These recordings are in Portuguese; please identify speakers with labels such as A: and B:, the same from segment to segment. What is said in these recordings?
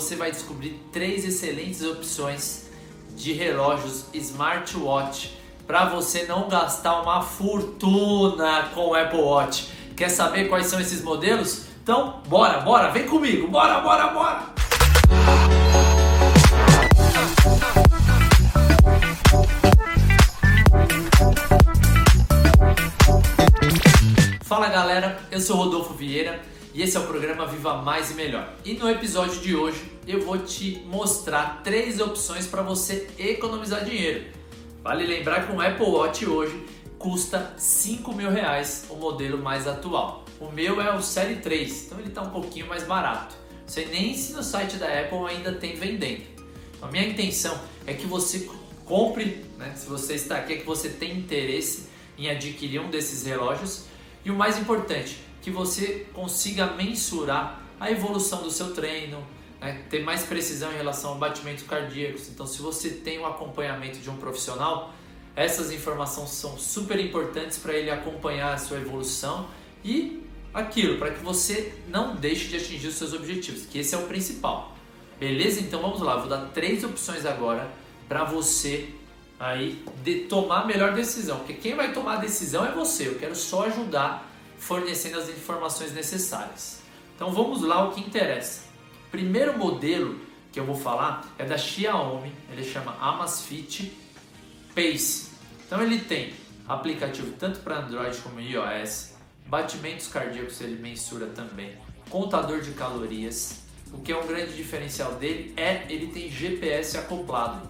A: você vai descobrir três excelentes opções de relógios smartwatch para você não gastar uma fortuna com o Apple Watch. Quer saber quais são esses modelos? Então, bora, bora, vem comigo, bora, bora, bora! Fala galera, eu sou Rodolfo Vieira e esse é o programa Viva Mais e Melhor. E no episódio de hoje eu vou te mostrar três opções para você economizar dinheiro. Vale lembrar que um Apple Watch hoje custa 5 mil reais o modelo mais atual. O meu é o Série 3, então ele está um pouquinho mais barato. Você nem se no site da Apple ainda tem vendendo. A minha intenção é que você compre, né? se você está aqui, é que você tem interesse em adquirir um desses relógios e o mais importante, que você consiga mensurar a evolução do seu treino, né, ter mais precisão em relação a batimentos cardíacos. Então, se você tem o acompanhamento de um profissional, essas informações são super importantes para ele acompanhar a sua evolução e aquilo, para que você não deixe de atingir os seus objetivos, que esse é o principal. Beleza? Então vamos lá, vou dar três opções agora para você aí de tomar a melhor decisão, porque quem vai tomar a decisão é você. Eu quero só ajudar fornecendo as informações necessárias. Então vamos lá o que interessa. Primeiro modelo que eu vou falar é da Xiaomi, ele chama Amazfit Pace. Então ele tem aplicativo tanto para Android como iOS, batimentos cardíacos ele mensura também, contador de calorias. O que é um grande diferencial dele é ele tem GPS acoplado.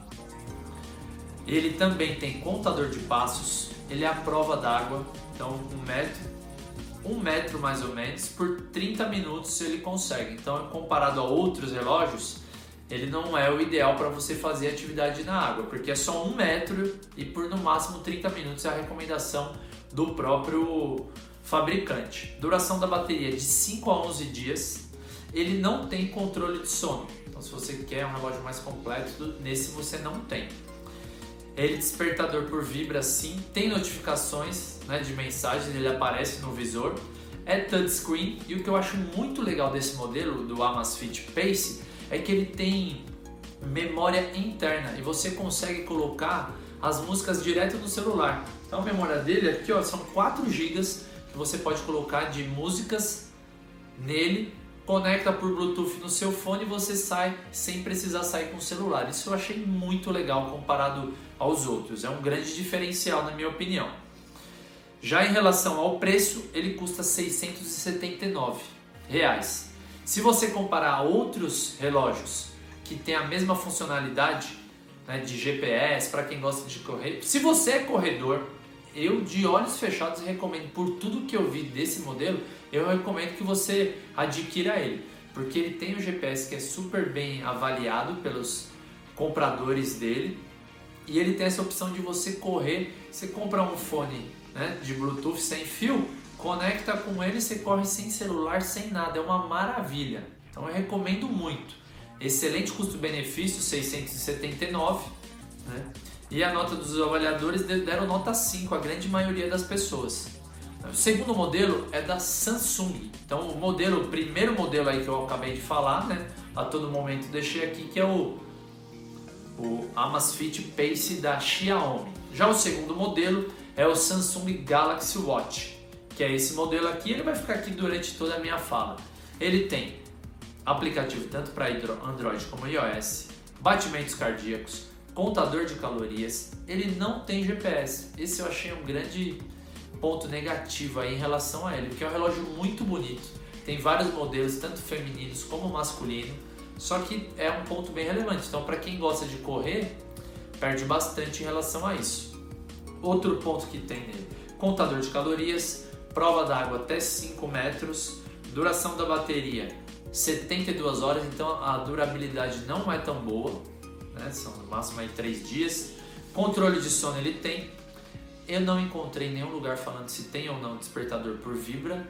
A: Ele também tem contador de passos, ele é a prova d'água, então um metro um metro mais ou menos por 30 minutos ele consegue. Então, comparado a outros relógios, ele não é o ideal para você fazer atividade na água, porque é só um metro e por no máximo 30 minutos é a recomendação do próprio fabricante. Duração da bateria de 5 a 11 dias. Ele não tem controle de sono. Então, se você quer um relógio mais completo, nesse você não tem. Ele despertador por vibra sim, tem notificações né, de mensagens, ele aparece no visor. É touchscreen e o que eu acho muito legal desse modelo do Amazfit Pace é que ele tem memória interna e você consegue colocar as músicas direto no celular. Então a memória dele aqui ó, são 4 GB que você pode colocar de músicas nele, conecta por Bluetooth no seu fone e você sai sem precisar sair com o celular. Isso eu achei muito legal comparado aos outros. É um grande diferencial, na minha opinião. Já em relação ao preço, ele custa 679 reais. Se você comparar a outros relógios que têm a mesma funcionalidade né, de GPS para quem gosta de correr, se você é corredor, eu de olhos fechados recomendo por tudo que eu vi desse modelo, eu recomendo que você adquira ele, porque ele tem o GPS que é super bem avaliado pelos compradores dele e ele tem essa opção de você correr, você compra um fone né, de Bluetooth sem fio, conecta com ele, você corre sem celular, sem nada, é uma maravilha. Então eu recomendo muito. Excelente custo-benefício, 679, né? E a nota dos avaliadores deram nota 5, a grande maioria das pessoas. O segundo modelo é da Samsung. Então o modelo, o primeiro modelo aí que eu acabei de falar, né? A todo momento deixei aqui que é o o Amazfit Pace da Xiaomi. Já o segundo modelo é o Samsung Galaxy Watch, que é esse modelo aqui, ele vai ficar aqui durante toda a minha fala. Ele tem aplicativo tanto para Android como iOS, batimentos cardíacos, contador de calorias, ele não tem GPS. Esse eu achei um grande ponto negativo aí em relação a ele, porque é um relógio muito bonito. Tem vários modelos, tanto femininos como masculinos só que é um ponto bem relevante. Então, para quem gosta de correr, perde bastante em relação a isso. Outro ponto que tem nele: contador de calorias, prova d'água até 5 metros, duração da bateria 72 horas, então a durabilidade não é tão boa, né? são no máximo aí 3 dias. Controle de sono ele tem. Eu não encontrei nenhum lugar falando se tem ou não despertador por vibra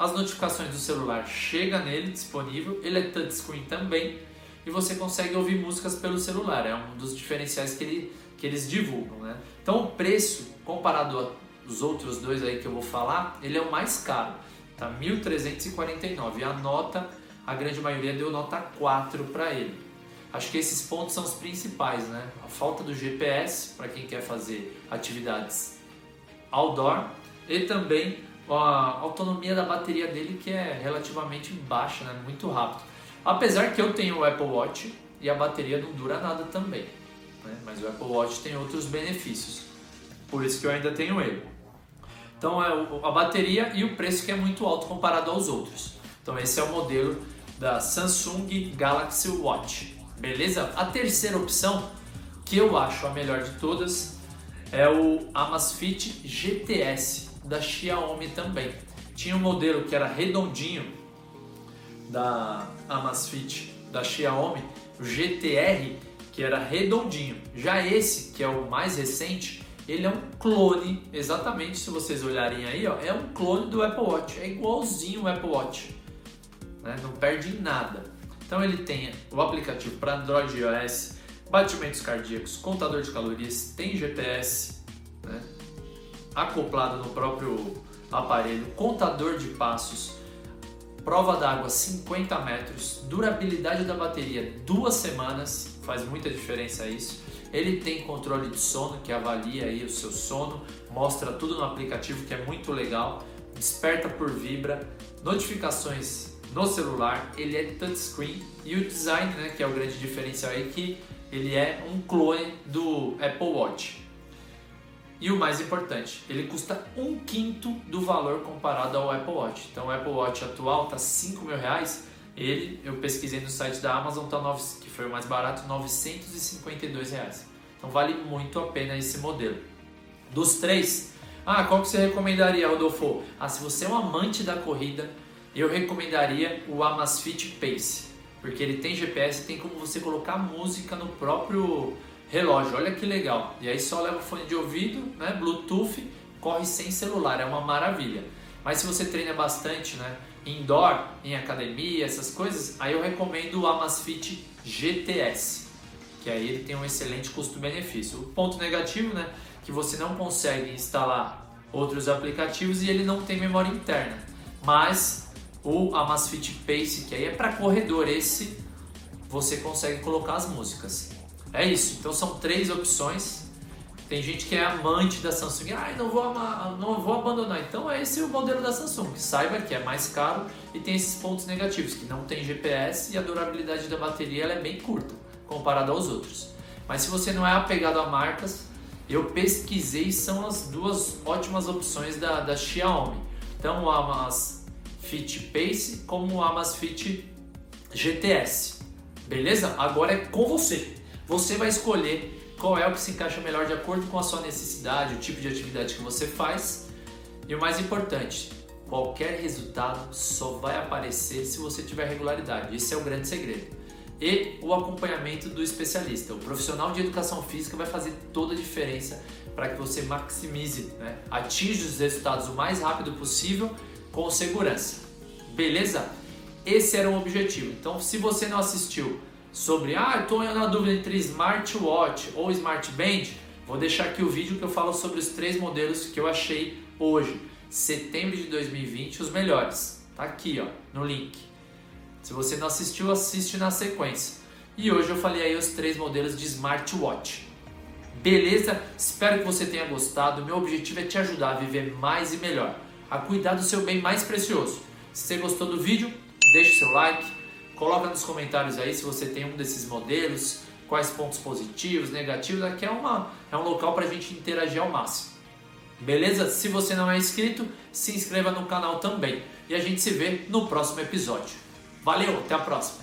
A: as notificações do celular chega nele disponível, ele é touchscreen também e você consegue ouvir músicas pelo celular. É um dos diferenciais que, ele, que eles divulgam, né? Então o preço comparado aos outros dois aí que eu vou falar, ele é o mais caro, tá? 1.349 e a nota a grande maioria deu nota 4 para ele. Acho que esses pontos são os principais, né? A falta do GPS para quem quer fazer atividades outdoor e também a autonomia da bateria dele que é relativamente baixa, né? muito rápido. Apesar que eu tenho o Apple Watch e a bateria não dura nada também, né? mas o Apple Watch tem outros benefícios, por isso que eu ainda tenho ele. Então é a bateria e o preço que é muito alto comparado aos outros. Então esse é o modelo da Samsung Galaxy Watch, beleza? A terceira opção, que eu acho a melhor de todas, é o Amazfit GTS da Xiaomi também. Tinha um modelo que era redondinho da Amazfit da Xiaomi, o GTR, que era redondinho. Já esse, que é o mais recente, ele é um clone, exatamente se vocês olharem aí, ó, é um clone do Apple Watch, é igualzinho o Apple Watch, né? não perde em nada. Então ele tem o aplicativo para Android e iOS, batimentos cardíacos, contador de calorias, tem GPS, né? acoplado no próprio aparelho, contador de passos, prova d'água 50 metros, durabilidade da bateria duas semanas, faz muita diferença isso. Ele tem controle de sono que avalia aí o seu sono, mostra tudo no aplicativo que é muito legal, desperta por vibra, notificações no celular, ele é touchscreen e o design, né, que é o grande diferencial aí que ele é um clone do Apple Watch. E o mais importante, ele custa um quinto do valor comparado ao Apple Watch. Então o Apple Watch atual está 5 mil reais. Ele, eu pesquisei no site da Amazon, tá 9, que foi o mais barato, 952 reais. Então vale muito a pena esse modelo. Dos três, ah, qual que você recomendaria, Rodolfo? Ah, se você é um amante da corrida, eu recomendaria o Amazfit Pace, porque ele tem GPS, tem como você colocar música no próprio relógio, olha que legal. E aí só leva o fone de ouvido, né, Bluetooth, corre sem celular, é uma maravilha. Mas se você treina bastante, né, indoor, em academia, essas coisas, aí eu recomendo o Amazfit GTS, que aí ele tem um excelente custo-benefício. O ponto negativo, né, que você não consegue instalar outros aplicativos e ele não tem memória interna. Mas o Amazfit Pace, que aí é para corredor, esse você consegue colocar as músicas. É isso. Então são três opções. Tem gente que é amante da Samsung, ah, não vou, não vou abandonar. Então é esse o modelo da Samsung. Saiba que é mais caro e tem esses pontos negativos, que não tem GPS e a durabilidade da bateria é bem curta comparada aos outros. Mas se você não é apegado a marcas, eu pesquisei são as duas ótimas opções da, da Xiaomi. Então o Amazfit Pace como o Amazfit GTS. Beleza? Agora é com você. Você vai escolher qual é o que se encaixa melhor de acordo com a sua necessidade, o tipo de atividade que você faz. E o mais importante, qualquer resultado só vai aparecer se você tiver regularidade. Esse é o grande segredo. E o acompanhamento do especialista. O profissional de educação física vai fazer toda a diferença para que você maximize, né? atinja os resultados o mais rápido possível com segurança. Beleza? Esse era o objetivo. Então, se você não assistiu sobre, ah, estou na dúvida entre smartwatch ou smartband, vou deixar aqui o vídeo que eu falo sobre os três modelos que eu achei hoje, setembro de 2020, os melhores. Tá aqui, ó, no link. Se você não assistiu, assiste na sequência. E hoje eu falei aí os três modelos de smartwatch. Beleza? Espero que você tenha gostado. Meu objetivo é te ajudar a viver mais e melhor, a cuidar do seu bem mais precioso. Se você gostou do vídeo, deixe seu like Coloca nos comentários aí se você tem um desses modelos, quais pontos positivos, negativos. Aqui é, uma, é um local para a gente interagir ao máximo. Beleza? Se você não é inscrito, se inscreva no canal também. E a gente se vê no próximo episódio. Valeu, até a próxima!